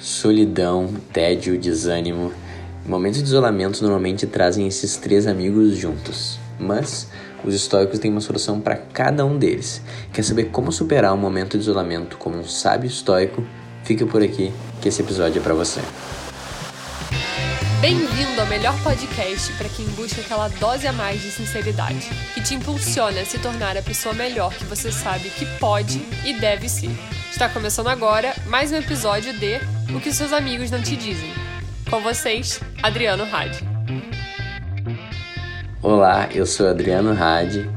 solidão, tédio, desânimo. Momentos de isolamento normalmente trazem esses três amigos juntos, mas os estoicos têm uma solução para cada um deles. Quer saber como superar um momento de isolamento como um sábio estoico? Fica por aqui que esse episódio é para você. Bem-vindo ao melhor podcast para quem busca aquela dose a mais de sinceridade, que te impulsiona a se tornar a pessoa melhor que você sabe que pode e deve ser. Está começando agora mais um episódio de O que seus amigos não te dizem. Com vocês, Adriano Hadi. Olá, eu sou Adriano Hadi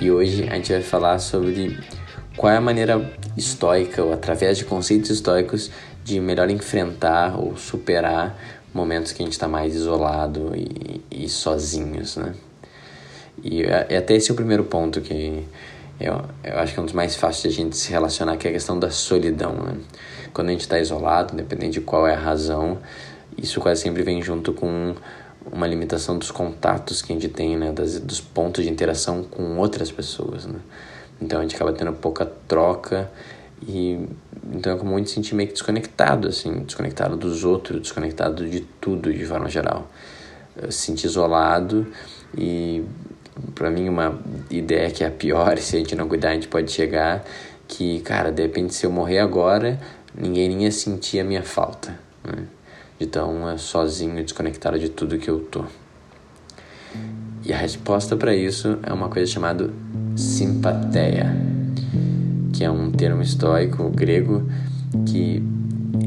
e hoje a gente vai falar sobre qual é a maneira estoica ou através de conceitos estoicos de melhor enfrentar ou superar momentos que a gente está mais isolado e, e sozinhos, né? E é, até esse é o primeiro ponto que eu, eu acho que é um dos mais fáceis de a gente se relacionar, que é a questão da solidão, né? Quando a gente está isolado, independente de qual é a razão, isso quase sempre vem junto com uma limitação dos contatos que a gente tem, né? Das, dos pontos de interação com outras pessoas, né? Então a gente acaba tendo pouca troca e então é comum se sentir meio que desconectado, assim, desconectado dos outros, desconectado de tudo de forma geral. Se sentir isolado e para mim uma ideia que é a pior, se a gente não cuidar, a gente pode chegar que, cara, de repente se eu morrer agora, ninguém nem ia sentir a minha falta, né? De tão é, sozinho, desconectado de tudo que eu tô. E a resposta para isso é uma coisa chamada simpatia, que é um termo estoico grego que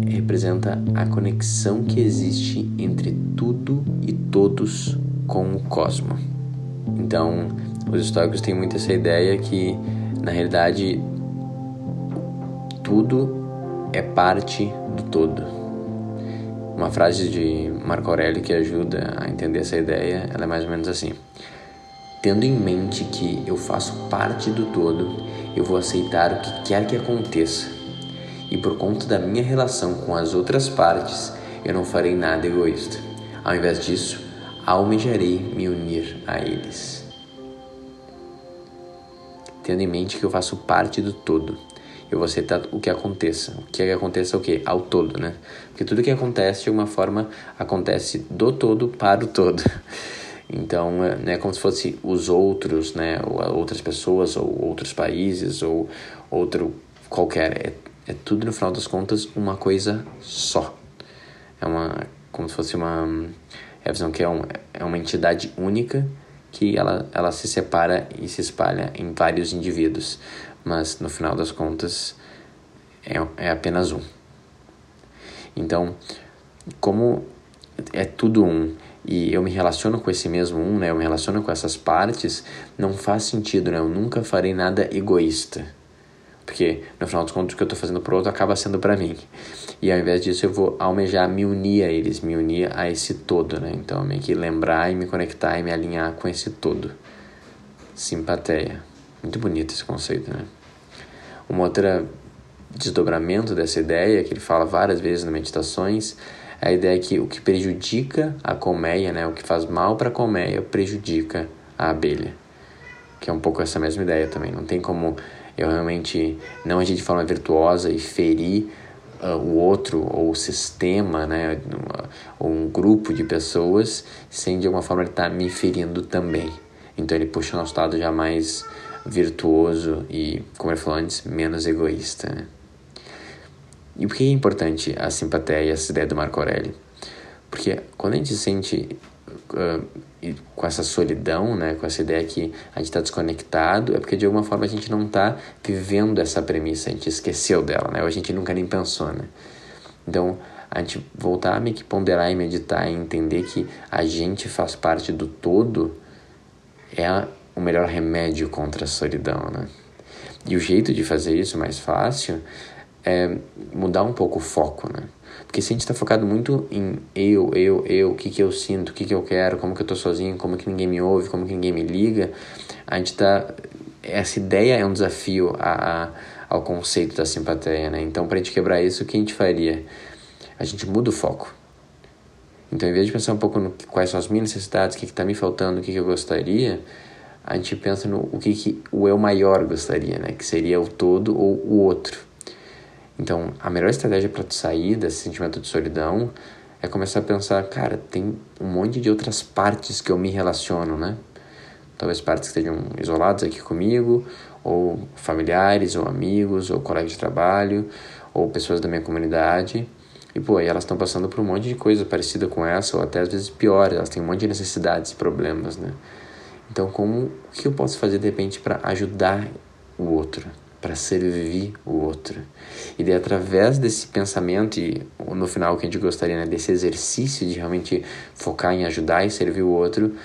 representa a conexão que existe entre tudo e todos com o cosmos. Então, os estoicos têm muito essa ideia que, na realidade, tudo é parte do todo. Uma frase de Marco Aurélio que ajuda a entender essa ideia, ela é mais ou menos assim: Tendo em mente que eu faço parte do todo, eu vou aceitar o que quer que aconteça. E por conta da minha relação com as outras partes, eu não farei nada egoísta. Ao invés disso, almejarei me unir a eles. Tendo em mente que eu faço parte do todo, eu vou aceitar o que aconteça. O que, é aconteça o quê? Ao todo, né? Porque tudo que acontece, de alguma forma, acontece do todo para o todo. Então, é né, como se fosse os outros, né, ou outras pessoas, ou outros países, ou outro qualquer. É, é tudo, no final das contas, uma coisa só. É uma, como se fosse uma é a visão que é, um, é uma entidade única que ela, ela se separa e se espalha em vários indivíduos, mas no final das contas é, é apenas um. Então, como é tudo um e eu me relaciono com esse mesmo um, né? Eu me relaciono com essas partes, não faz sentido, né? Eu nunca farei nada egoísta. Porque, no final dos contos, o que eu estou fazendo para o outro acaba sendo para mim. E ao invés disso, eu vou almejar me unir a eles, me unir a esse todo, né? Então, meio que lembrar e me conectar e me alinhar com esse todo. Simpatia. Muito bonito esse conceito, né? Uma outra desdobramento dessa ideia, que ele fala várias vezes nas meditações, é a ideia que o que prejudica a colmeia, né? O que faz mal para a colmeia prejudica a abelha. Que é um pouco essa mesma ideia também. Não tem como eu realmente não agir de forma virtuosa e ferir uh, o outro ou o sistema, né, ou um grupo de pessoas, sem de alguma forma estar tá me ferindo também. Então ele puxa o lado já mais virtuoso e, como ele falou antes, menos egoísta. Né? E por que é importante a simpatia e essa ideia do Marco Aurélio? Porque quando a gente sente uh, com essa solidão, né, com essa ideia que a gente está desconectado, é porque de alguma forma a gente não está vivendo essa premissa, a gente esqueceu dela, né, ou a gente nunca nem pensou, né. Então, a gente voltar a meio que ponderar e meditar e entender que a gente faz parte do todo é o melhor remédio contra a solidão, né. E o jeito de fazer isso mais fácil é mudar um pouco o foco, né. Porque se a gente está focado muito em eu, eu, eu, o que, que eu sinto, o que, que eu quero, como que eu tô sozinho, como que ninguém me ouve, como que ninguém me liga, a gente tá. Essa ideia é um desafio a, a ao conceito da simpatia, né? Então, para a gente quebrar isso, o que a gente faria? A gente muda o foco. Então, em vez de pensar um pouco no quais são as minhas necessidades, o que está me faltando, o que, que eu gostaria, a gente pensa no o que, que o eu maior gostaria, né? Que seria o todo ou o outro. Então, a melhor estratégia para tu sair desse sentimento de solidão é começar a pensar, cara, tem um monte de outras partes que eu me relaciono, né? Talvez partes que estejam isoladas aqui comigo, ou familiares, ou amigos, ou colegas de trabalho, ou pessoas da minha comunidade. E, pô, aí elas estão passando por um monte de coisa parecida com essa, ou até às vezes pior, elas têm um monte de necessidades problemas, né? Então, como o que eu posso fazer de repente para ajudar o outro, para servir o outro? E daí, através desse pensamento, e no final, o que a gente gostaria, né, desse exercício de realmente focar em ajudar e servir o outro,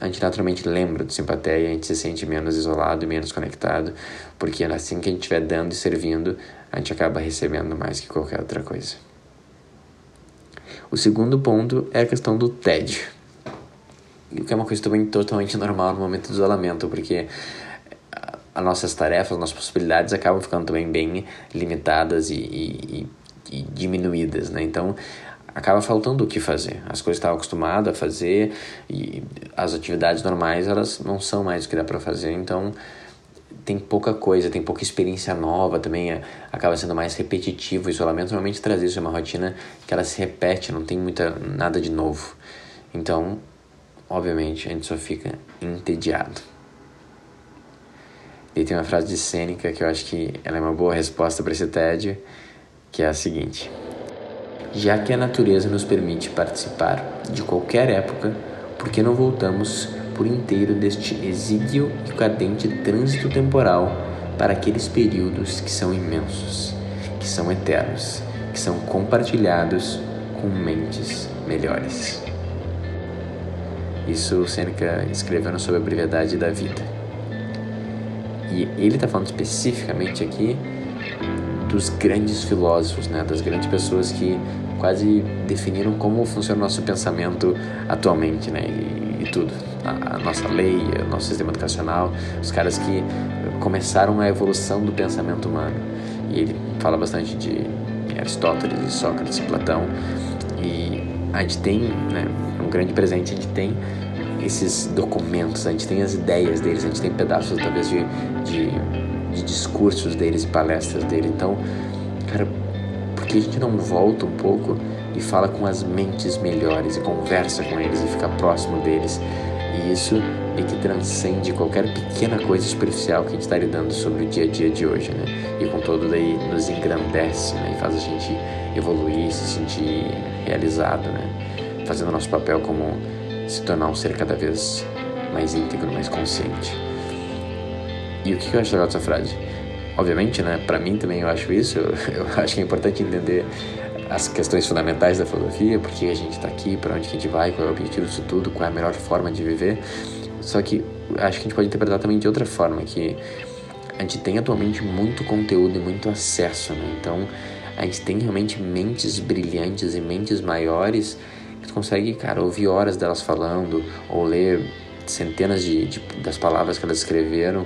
a gente naturalmente lembra do simpatia, a gente se sente menos isolado menos conectado, porque assim que a gente estiver dando e servindo, a gente acaba recebendo mais que qualquer outra coisa. O segundo ponto é a questão do tédio. O que é uma coisa também totalmente normal no momento do isolamento, porque as nossas tarefas, as nossas possibilidades acabam ficando também bem limitadas e, e, e diminuídas, né? Então, acaba faltando o que fazer. As coisas que estava acostumado a fazer e as atividades normais, elas não são mais o que dá para fazer, então tem pouca coisa, tem pouca experiência nova também, é, acaba sendo mais repetitivo. O isolamento normalmente traz isso, é uma rotina que ela se repete, não tem muita nada de novo. Então, obviamente, a gente só fica entediado. E tem uma frase de Sêneca que eu acho que ela é uma boa resposta para esse tédio, que é a seguinte: Já que a natureza nos permite participar de qualquer época, por que não voltamos por inteiro deste exíguo e cadente trânsito temporal para aqueles períodos que são imensos, que são eternos, que são compartilhados com mentes melhores. Isso Sêneca escrevendo sobre a brevidade da vida. E ele está falando especificamente aqui dos grandes filósofos, né, das grandes pessoas que quase definiram como funciona o nosso pensamento atualmente, né, e, e tudo a, a nossa lei, o nosso sistema educacional, os caras que começaram a evolução do pensamento humano. E ele fala bastante de Aristóteles, Sócrates Platão. E a gente tem, né, um grande presente, a gente tem esses documentos, a gente tem as ideias deles, a gente tem pedaços talvez de, de, de discursos deles e palestras dele. Então, cara, por que a gente não volta um pouco e fala com as mentes melhores e conversa com eles e fica próximo deles? E isso é que transcende qualquer pequena coisa superficial que a gente está lidando sobre o dia a dia de hoje, né? E com todo daí nos engrandece, né? E faz a gente evoluir, se sentir realizado, né? Fazendo nosso papel como se tornar um ser cada vez mais íntegro, mais consciente. E o que eu acho legal dessa frase? Obviamente, né? Para mim também eu acho isso. Eu, eu acho que é importante entender as questões fundamentais da filosofia, por que a gente está aqui, para onde a gente vai, qual é o objetivo disso tudo, qual é a melhor forma de viver. Só que acho que a gente pode interpretar também de outra forma, que a gente tem atualmente muito conteúdo e muito acesso, né? Então a gente tem realmente mentes brilhantes e mentes maiores tu consegue, cara, ouvir horas delas falando ou ler centenas de, de das palavras que elas escreveram.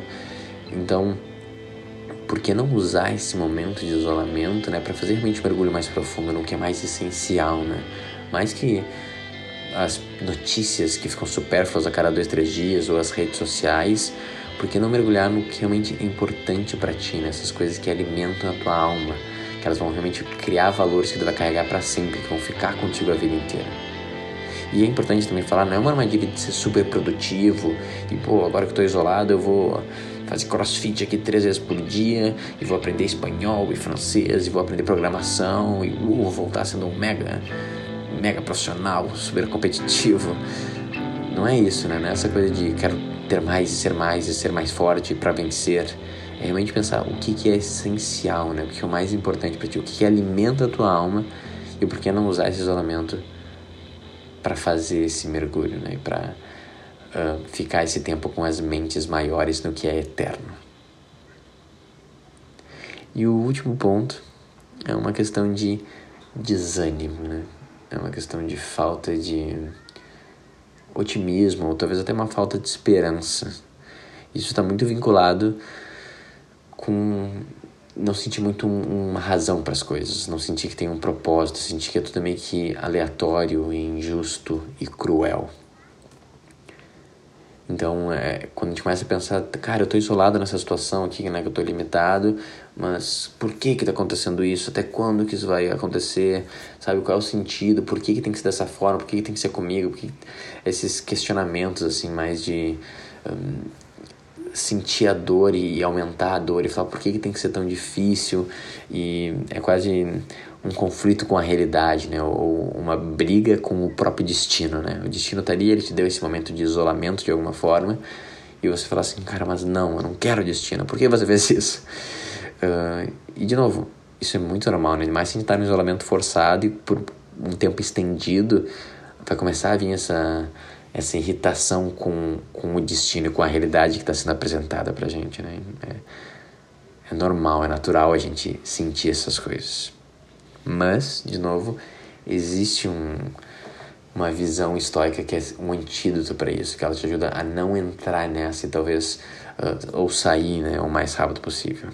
Então por que não usar esse momento de isolamento, né, para fazer realmente um mergulho mais profundo no que é mais essencial, né? Mais que as notícias que ficam supérfluas a cada dois, três dias ou as redes sociais, por que não mergulhar no que realmente é importante para ti, né? coisas que alimentam a tua alma, que elas vão realmente criar valores que tu vai carregar para sempre, que vão ficar contigo a vida inteira. E é importante também falar, não é uma armadilha de ser super produtivo e, pô, agora que eu tô isolado eu vou fazer crossfit aqui três vezes por dia e vou aprender espanhol e francês e vou aprender programação e uh, vou voltar sendo um mega, mega profissional, super competitivo. Não é isso, né? Não é essa coisa de quero ter mais e ser mais e ser mais forte para vencer. É realmente pensar o que, que é essencial, né? O que é o mais importante para ti, o que, que alimenta a tua alma e por que não usar esse isolamento para fazer esse mergulho, né? Para uh, ficar esse tempo com as mentes maiores no que é eterno. E o último ponto é uma questão de desânimo, né? É uma questão de falta de otimismo, ou talvez até uma falta de esperança. Isso está muito vinculado com não sentir muito um, uma razão para as coisas, não sentir que tem um propósito, sentir que é tudo meio que aleatório, injusto e cruel. Então, é, quando a gente começa a pensar, cara, eu tô isolado nessa situação aqui, né, que eu tô limitado, mas por que que tá acontecendo isso? Até quando que isso vai acontecer? Sabe, qual é o sentido? Por que que tem que ser dessa forma? Por que que tem que ser comigo? Que... Esses questionamentos, assim, mais de... Um, sentir a dor e aumentar a dor e falar por que, que tem que ser tão difícil e é quase um conflito com a realidade, né? Ou uma briga com o próprio destino, né? O destino tá ele te deu esse momento de isolamento de alguma forma e você fala assim, cara, mas não, eu não quero destino. Por que você fez isso? Uh, e de novo, isso é muito normal, né? Mas se a gente tá no isolamento forçado e por um tempo estendido, vai começar a vir essa essa irritação com, com o destino e com a realidade que está sendo apresentada pra gente, né? É, é normal, é natural a gente sentir essas coisas. Mas, de novo, existe um, uma visão estoica que é um antídoto para isso, que ela te ajuda a não entrar nessa e talvez uh, ou sair né, o mais rápido possível.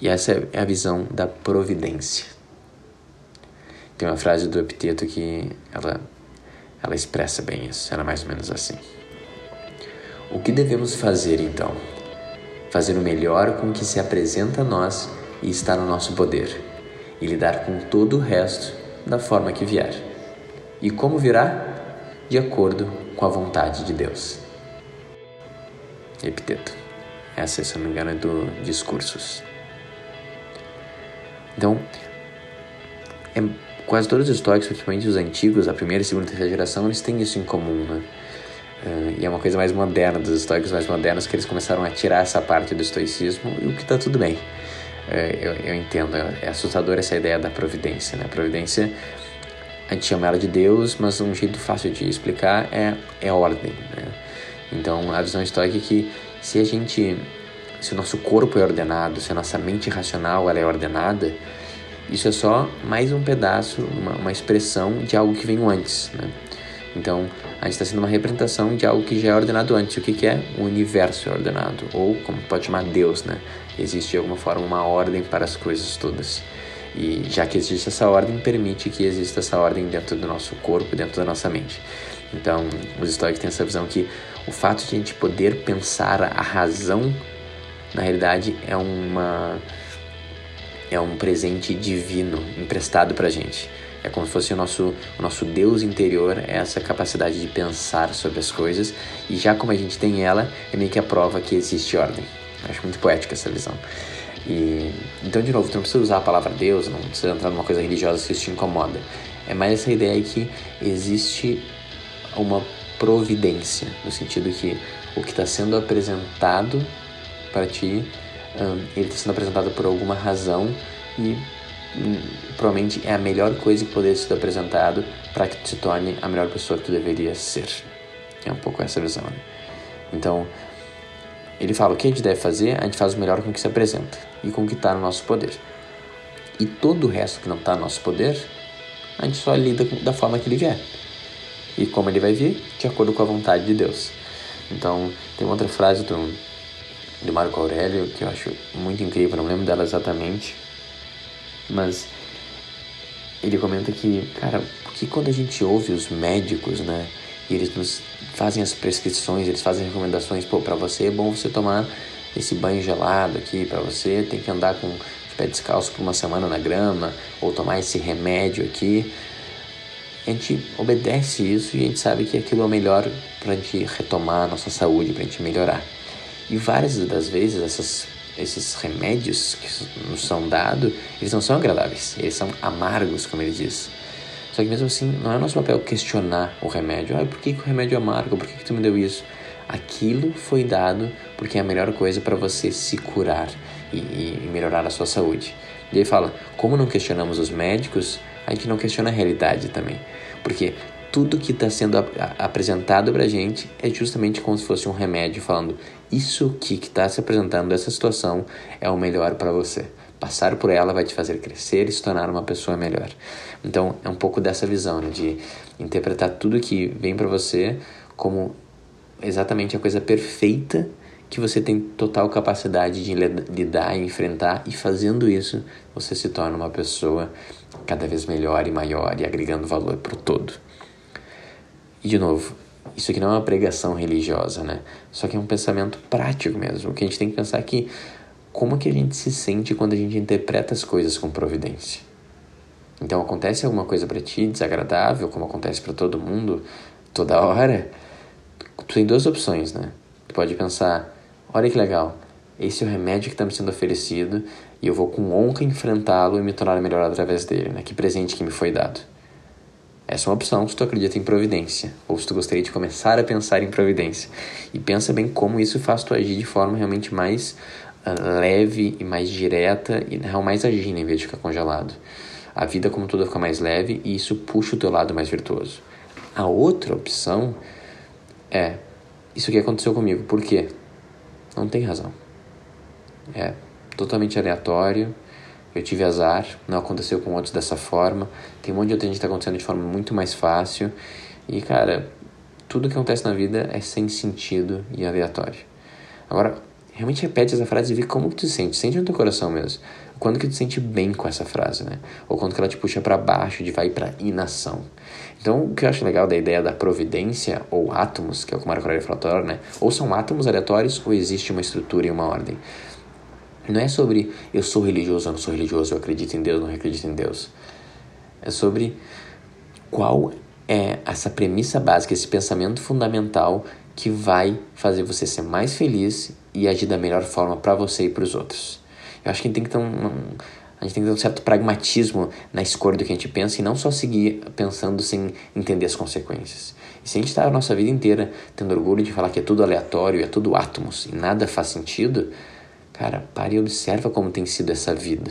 E essa é a visão da providência. Tem uma frase do Epiteto que ela, ela expressa bem isso, ela é mais ou menos assim. O que devemos fazer então? Fazer o melhor com o que se apresenta a nós e está no nosso poder e lidar com todo o resto da forma que vier. E como virá? De acordo com a vontade de Deus. Epiteto. Essa, se não me engano, é do Discursos. Então, é, quase todos os estoicos, principalmente os antigos, a primeira, segunda e terceira geração, eles têm isso em comum, né? Uh, e é uma coisa mais moderna, dos estoicos mais modernos, que eles começaram a tirar essa parte do estoicismo, e o que está tudo bem. É, eu, eu entendo, é assustador essa ideia da providência, né? Providência, a gente chama ela de Deus, mas um jeito fácil de explicar é, é ordem, né? Então, a visão estoica é que se a gente, se o nosso corpo é ordenado, se a nossa mente racional ela é ordenada, isso é só mais um pedaço, uma, uma expressão de algo que veio antes, né? Então, a gente está sendo uma representação de algo que já é ordenado antes. O que, que é? O universo é ordenado, ou como pode chamar Deus, né? Existe de alguma forma uma ordem para as coisas todas. E já que existe essa ordem, permite que exista essa ordem dentro do nosso corpo, dentro da nossa mente. Então, os estoicos têm essa visão que o fato de a gente poder pensar a razão, na realidade, é uma é um presente divino emprestado para a gente. É como se fosse o nosso, o nosso Deus interior, é essa capacidade de pensar sobre as coisas, e já como a gente tem ela, é meio que a prova que existe ordem. Acho muito poética essa visão. E, então, de novo, tu não precisa usar a palavra Deus, não precisa entrar numa coisa religiosa se isso te incomoda. É mais essa ideia que existe uma providência, no sentido que o que está sendo apresentado para ti, um, ele está sendo apresentado por alguma razão e provavelmente é a melhor coisa que poderia ser apresentado para que tu se torne a melhor pessoa que tu deveria ser. É um pouco essa visão. Né? Então, ele fala o que a gente deve fazer, a gente faz o melhor com o que se apresenta e com o que está no nosso poder. E todo o resto que não está no nosso poder, a gente só lida da forma que ele vier. E como ele vai vir, de acordo com a vontade de Deus. Então, tem outra frase do, do Marco Aurélio que eu acho muito incrível, não lembro dela exatamente, mas ele comenta que, cara, porque quando a gente ouve os médicos, né, e eles nos fazem as prescrições, eles fazem recomendações, pô, para você é bom você tomar esse banho gelado aqui, para você tem que andar com os pés descalços por uma semana na grama, ou tomar esse remédio aqui. A gente obedece isso e a gente sabe que aquilo é o melhor para a gente retomar a nossa saúde, para a gente melhorar. E várias das vezes essas esses remédios que nos são dados, eles não são agradáveis, eles são amargos, como ele diz. Só que mesmo assim, não é nosso papel questionar o remédio. Ah, por que, que o remédio é amargo? Por que, que tu me deu isso? Aquilo foi dado porque é a melhor coisa para você se curar e, e melhorar a sua saúde. E ele fala, como não questionamos os médicos, a gente não questiona a realidade também. Porque tudo que está sendo ap apresentado para a gente é justamente como se fosse um remédio falando isso que está se apresentando, essa situação é o melhor para você. Passar por ela vai te fazer crescer e se tornar uma pessoa melhor. Então é um pouco dessa visão né, de interpretar tudo que vem para você como exatamente a coisa perfeita que você tem total capacidade de lidar e enfrentar, e fazendo isso, você se torna uma pessoa cada vez melhor e maior e agregando valor para o todo. E de novo, isso aqui não é uma pregação religiosa, né? Só que é um pensamento prático mesmo. O que a gente tem que pensar é que como que a gente se sente quando a gente interpreta as coisas com providência. Então acontece alguma coisa para ti desagradável, como acontece para todo mundo toda hora, tu tem duas opções, né? Tu pode pensar, olha que legal, esse é o remédio que está me sendo oferecido e eu vou com honra enfrentá-lo e me tornar melhor através dele, né? Que presente que me foi dado. Essa é uma opção se tu acredita em providência, ou se tu gostaria de começar a pensar em providência. E pensa bem como isso faz tu agir de forma realmente mais uh, leve e mais direta e não mais agindo em vez de ficar congelado. A vida como tudo fica mais leve e isso puxa o teu lado mais virtuoso. A outra opção é isso que aconteceu comigo. Por quê? Não tem razão. É totalmente aleatório. Eu tive azar, não aconteceu com outros dessa forma. Tem um monte de outra gente que está acontecendo de forma muito mais fácil. E, cara, tudo que acontece na vida é sem sentido e aleatório. Agora, realmente repete essa frase e vê como que tu sente. Sente no teu coração mesmo. Quando que tu sente bem com essa frase, né? Ou quando que ela te puxa para baixo, de vai para inação. Então, o que eu acho legal da ideia da providência, ou átomos, que é o que o Marco Aurélio falou, né? Ou são átomos aleatórios, ou existe uma estrutura e uma ordem. Não é sobre eu sou religioso ou não sou religioso, eu acredito em Deus ou não acredito em Deus. É sobre qual é essa premissa básica, esse pensamento fundamental que vai fazer você ser mais feliz e agir da melhor forma para você e para os outros. Eu acho que tem que ter um, a gente tem que ter um certo pragmatismo na escolha do que a gente pensa e não só seguir pensando sem entender as consequências. E se a gente está a nossa vida inteira tendo orgulho de falar que é tudo aleatório, é tudo átomos e nada faz sentido, cara, pare e observa como tem sido essa vida.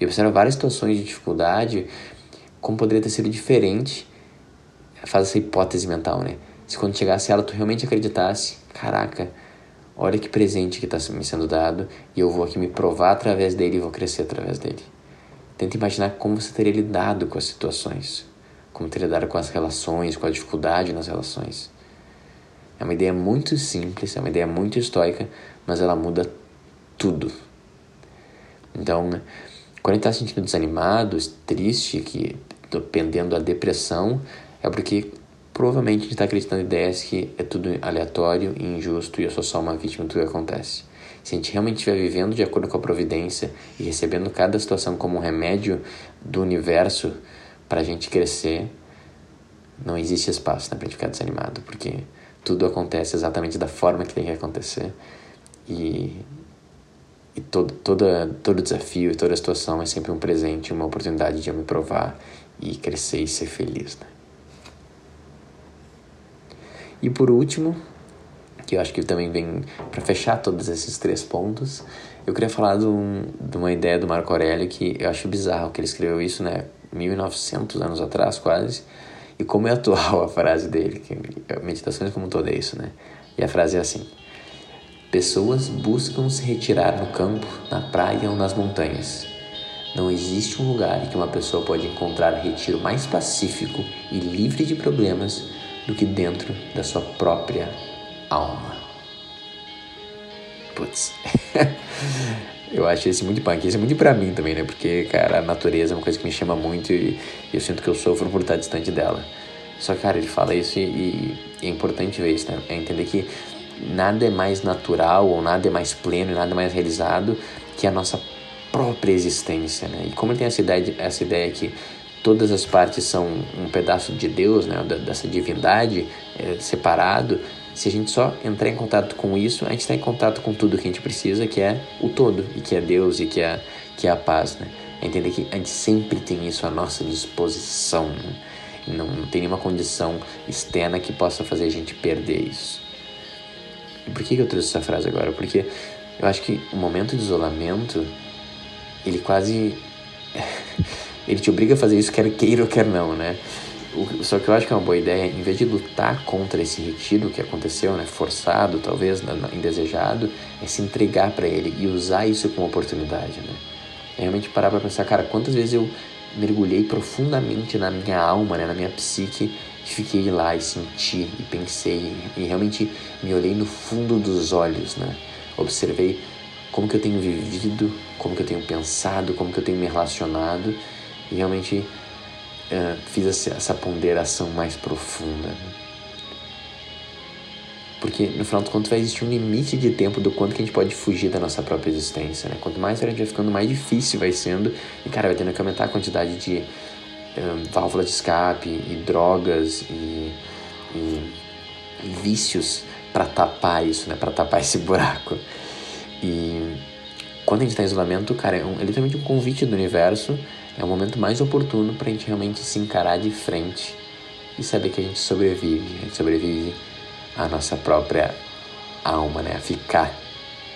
E observa várias situações de dificuldade, como poderia ter sido diferente. Faz essa hipótese mental, né? Se quando chegasse ela tu realmente acreditasse, caraca, Olha que presente que está me sendo dado e eu vou aqui me provar através dele e vou crescer através dele. Tenta imaginar como você teria lidado com as situações, como teria lidado com as relações, com a dificuldade nas relações. É uma ideia muito simples, é uma ideia muito estoica, mas ela muda tudo. Então, quando a gente está se sentindo desanimado, triste, que pendendo a depressão, é porque provavelmente a gente está acreditando em ideias que é tudo aleatório e injusto e eu sou só uma vítima do que acontece. Se a gente realmente estiver vivendo de acordo com a providência e recebendo cada situação como um remédio do universo para a gente crescer, não existe espaço né, para a gente ficar desanimado, porque tudo acontece exatamente da forma que tem que acontecer e, e todo, toda, todo desafio toda situação é sempre um presente, uma oportunidade de eu me provar e crescer e ser feliz. Né? E por último, que eu acho que também vem para fechar todos esses três pontos, eu queria falar de, um, de, uma ideia do Marco Aurélio que eu acho bizarro, que ele escreveu isso, né, 1900 anos atrás quase, e como é atual a frase dele, que meditações como toda é isso, né? E a frase é assim: Pessoas buscam se retirar no campo, na praia ou nas montanhas. Não existe um lugar em que uma pessoa pode encontrar retiro mais pacífico e livre de problemas do que dentro da sua própria alma. Putz. eu acho esse muito punk. Esse é muito pra mim também, né? Porque, cara, a natureza é uma coisa que me chama muito e eu sinto que eu sofro por estar distante dela. Só que, cara, ele fala isso e, e é importante ver isso, né? É entender que nada é mais natural ou nada é mais pleno, nada é mais realizado que a nossa própria existência, né? E como ele tem essa ideia, essa ideia que todas as partes são um pedaço de Deus, né, dessa divindade é, separado, se a gente só entrar em contato com isso, a gente está em contato com tudo que a gente precisa, que é o todo, e que é Deus, e que é, que é a paz, né? É entender que a gente sempre tem isso à nossa disposição, né? Não tem nenhuma condição externa que possa fazer a gente perder isso. E por que, eu trouxe essa frase agora? Porque eu acho que o momento de isolamento, ele quase ele te obriga a fazer isso, quer queira ou quer não, né? Só que eu acho que é uma boa ideia, em vez de lutar contra esse retiro que aconteceu, né, forçado, talvez, indesejado, é se entregar para ele e usar isso como oportunidade, né? É realmente parar para pensar, cara, quantas vezes eu mergulhei profundamente na minha alma, né, na minha psique, e fiquei lá e senti e pensei e realmente me olhei no fundo dos olhos, né? Observei como que eu tenho vivido, como que eu tenho pensado, como que eu tenho me relacionado e realmente uh, fiz essa ponderação mais profunda. Né? Porque no final do conto vai existir um limite de tempo do quanto que a gente pode fugir da nossa própria existência, né? Quanto mais a gente vai ficando, mais difícil vai sendo. E, cara, vai tendo que aumentar a quantidade de um, válvulas de escape e drogas e, e vícios para tapar isso, né? Para tapar esse buraco. E quando a gente tá em isolamento, cara, é, um, é literalmente um convite do universo. É o momento mais oportuno pra gente realmente se encarar de frente e saber que a gente sobrevive. A gente sobrevive à nossa própria alma, né? A ficar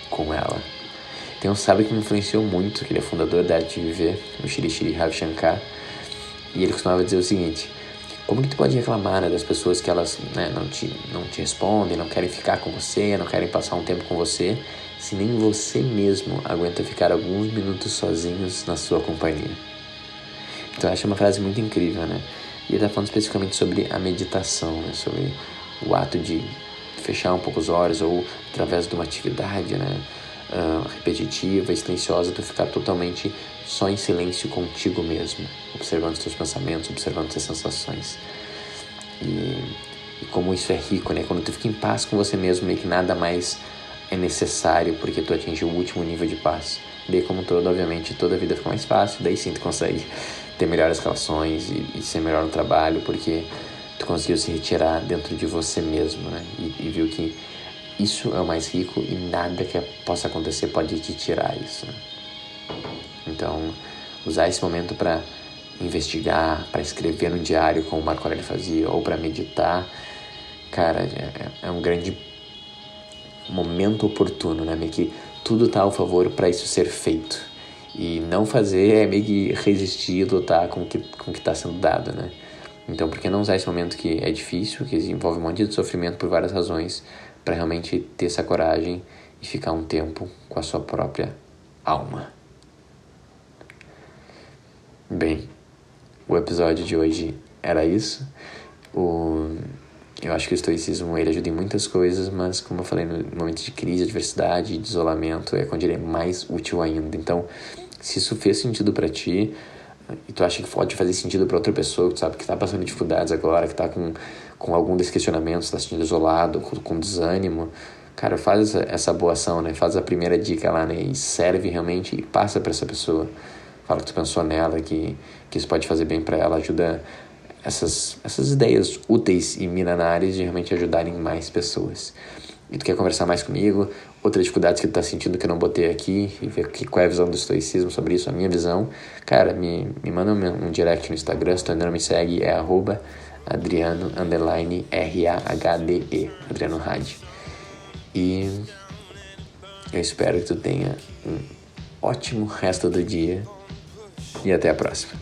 com ela. Tem um sábio que me influenciou muito, que ele é fundador da Arte de Viver, o Shri Shri Ravi Shankar. E ele costumava dizer o seguinte: como que tu pode reclamar né, das pessoas que elas né, não, te, não te respondem, não querem ficar com você, não querem passar um tempo com você, se nem você mesmo aguenta ficar alguns minutos sozinhos na sua companhia? Então eu acho uma frase muito incrível, né? E ele está falando especificamente sobre a meditação, né? Sobre o ato de fechar um pouco os olhos ou através de uma atividade, né? Uh, repetitiva, silenciosa, tu ficar totalmente só em silêncio contigo mesmo, observando os pensamentos, observando as sensações. E, e, como isso é rico, né? Quando tu fica em paz com você mesmo, meio que nada mais é necessário porque tu atingiu o último nível de paz. Daí, como todo, obviamente, toda a vida fica mais fácil, daí sim tu consegue ter melhores relações e, e ser melhor no trabalho porque tu conseguiu se retirar dentro de você mesmo, né? E, e viu que isso é o mais rico e nada que possa acontecer pode te tirar isso. Né? Então, usar esse momento para investigar, para escrever no diário, como o Marco Aurélio fazia, ou para meditar, cara, é, é, um grande momento oportuno, né? Meio que tudo tá ao favor para isso ser feito. E não fazer é meio que resistir, lutar com que, com o que está sendo dado, né? Então, por que não usar esse momento que é difícil, que envolve um monte de sofrimento por várias razões, para realmente ter essa coragem e ficar um tempo com a sua própria alma? Bem, o episódio de hoje era isso. O, eu acho que o estoicismo ele ajuda em muitas coisas, mas como eu falei, no momento de crise, adversidade, de isolamento, é quando ele é mais útil ainda. Então, se isso fez sentido para ti, e tu acha que pode fazer sentido para outra pessoa, que sabe que tá passando dificuldades agora, que tá com, com algum desses questionamentos, tá se sentindo isolado, com, com desânimo, cara, faz essa, essa boa ação, né? Faz a primeira dica lá, né? E serve realmente e passa para essa pessoa fala que tu pensou nela, que, que isso pode fazer bem para ela, ajuda essas, essas ideias úteis e milenares de realmente ajudarem mais pessoas. E tu quer conversar mais comigo, outras dificuldades que tu tá sentindo que eu não botei aqui, e ver que, qual é a visão do estoicismo sobre isso, a minha visão, cara, me, me manda um, um direct no Instagram, se tu ainda não me segue, é arroba Adriano, underline, R-A-H-D-E, Adriano Hadi. E eu espero que tu tenha um ótimo resto do dia e até a próxima.